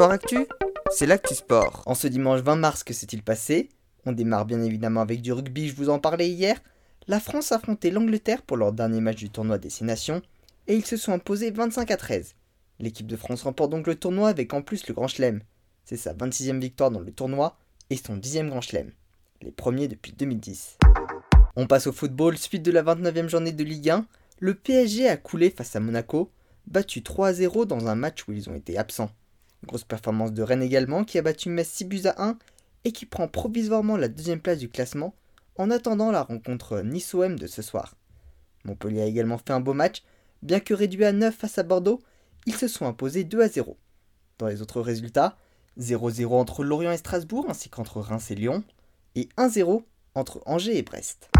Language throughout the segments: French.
Sport Actu, c'est l'actu sport. En ce dimanche 20 mars, que s'est-il passé? On démarre bien évidemment avec du rugby, je vous en parlais hier. La France a affronté l'Angleterre pour leur dernier match du tournoi des Nations et ils se sont imposés 25 à 13. L'équipe de France remporte donc le tournoi avec en plus le Grand Chelem. C'est sa 26e victoire dans le tournoi et son 10e Grand Chelem. Les premiers depuis 2010. On passe au football, suite de la 29e journée de Ligue 1. Le PSG a coulé face à Monaco, battu 3 à 0 dans un match où ils ont été absents. Grosse performance de Rennes également, qui a battu Metz 6 buts à 1 et qui prend provisoirement la deuxième place du classement en attendant la rencontre Nice-OM de ce soir. Montpellier a également fait un beau match, bien que réduit à 9 face à Bordeaux, ils se sont imposés 2 à 0. Dans les autres résultats, 0-0 entre Lorient et Strasbourg ainsi qu'entre Reims et Lyon, et 1-0 entre Angers et Brest.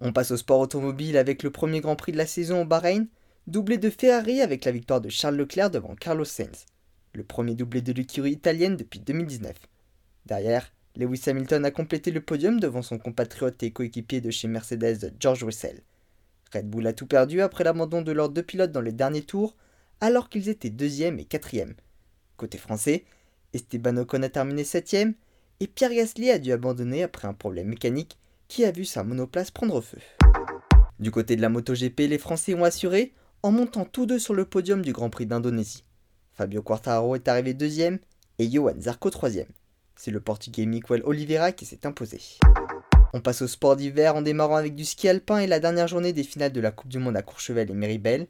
On passe au sport automobile avec le premier Grand Prix de la saison au Bahreïn, doublé de Ferrari avec la victoire de Charles Leclerc devant Carlos Sainz le premier doublé de l'écurie italienne depuis 2019. Derrière, Lewis Hamilton a complété le podium devant son compatriote et coéquipier de chez Mercedes, George Russell. Red Bull a tout perdu après l'abandon de leurs deux pilotes dans les derniers tours, alors qu'ils étaient deuxième et quatrième. Côté français, Esteban Ocon a terminé septième, et Pierre Gasly a dû abandonner après un problème mécanique qui a vu sa monoplace prendre feu. Du côté de la MotoGP, les Français ont assuré en montant tous deux sur le podium du Grand Prix d'Indonésie. Fabio Quartararo est arrivé deuxième et Johan Zarco troisième. C'est le portugais Miguel Oliveira qui s'est imposé. On passe au sport d'hiver en démarrant avec du ski alpin et la dernière journée des finales de la Coupe du Monde à Courchevel et Méribel.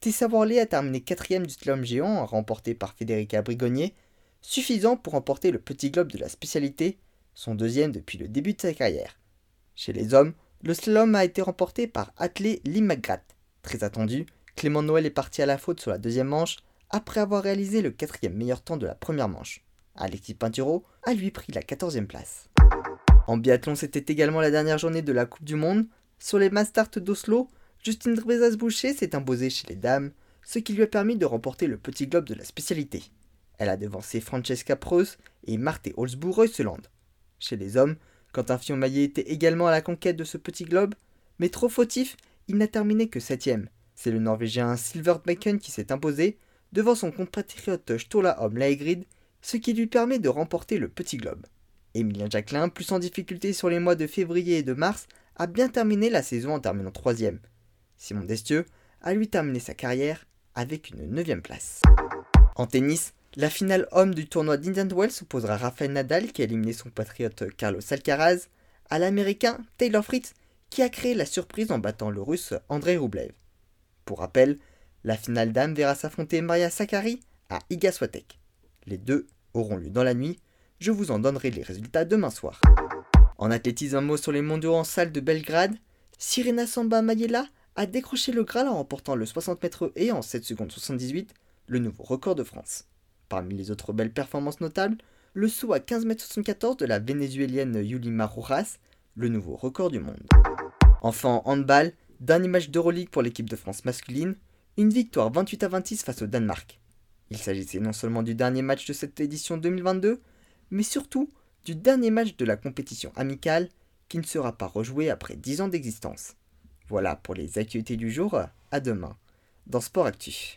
Tessa Worley a terminé quatrième du slalom géant remporté par Federica Brigonier, suffisant pour remporter le petit globe de la spécialité, son deuxième depuis le début de sa carrière. Chez les hommes, le slalom a été remporté par Atlé Lee Très attendu, Clément Noël est parti à la faute sur la deuxième manche, après avoir réalisé le quatrième meilleur temps de la première manche. Alexis Pinturo a lui pris la quatorzième place. En biathlon, c'était également la dernière journée de la Coupe du Monde. Sur les Mastart d'Oslo, Justine Drezas-Boucher s'est imposée chez les dames, ce qui lui a permis de remporter le petit globe de la spécialité. Elle a devancé Francesca Preuss et Marthe Holzbourg-Reuseland. Chez les hommes, Quentin Fillon-Maillet était également à la conquête de ce petit globe, mais trop fautif, il n'a terminé que septième. C'est le Norvégien Silver Bacon qui s'est imposé, devant son compatriote Stola Homme Laegrid, ce qui lui permet de remporter le petit globe. Emilien Jacquelin, plus en difficulté sur les mois de février et de mars, a bien terminé la saison en terminant troisième. Simon Destieux a lui terminé sa carrière avec une neuvième place. En tennis, la finale homme du tournoi d'Indian Wells opposera Rafael Nadal qui a éliminé son compatriote Carlos Alcaraz à l'américain Taylor Fritz qui a créé la surprise en battant le russe Andrei Rublev. Pour rappel, la finale d'âme verra s'affronter Maria Sakkari à Iga Les deux auront lieu dans la nuit. Je vous en donnerai les résultats demain soir. En athlétisme, un mot sur les mondiaux en salle de Belgrade. Sirena Samba Mayela a décroché le Graal en remportant le 60 mètres et en 7 secondes 78, le nouveau record de France. Parmi les autres belles performances notables, le saut à 15 mètres 74 de la vénézuélienne Yulima Rojas, le nouveau record du monde. Enfin, en handball, dernier match d'Euroleague pour l'équipe de France masculine, une victoire 28 à 26 face au Danemark. Il s'agissait non seulement du dernier match de cette édition 2022, mais surtout du dernier match de la compétition amicale qui ne sera pas rejoué après 10 ans d'existence. Voilà pour les actualités du jour, à demain dans Sport Actif.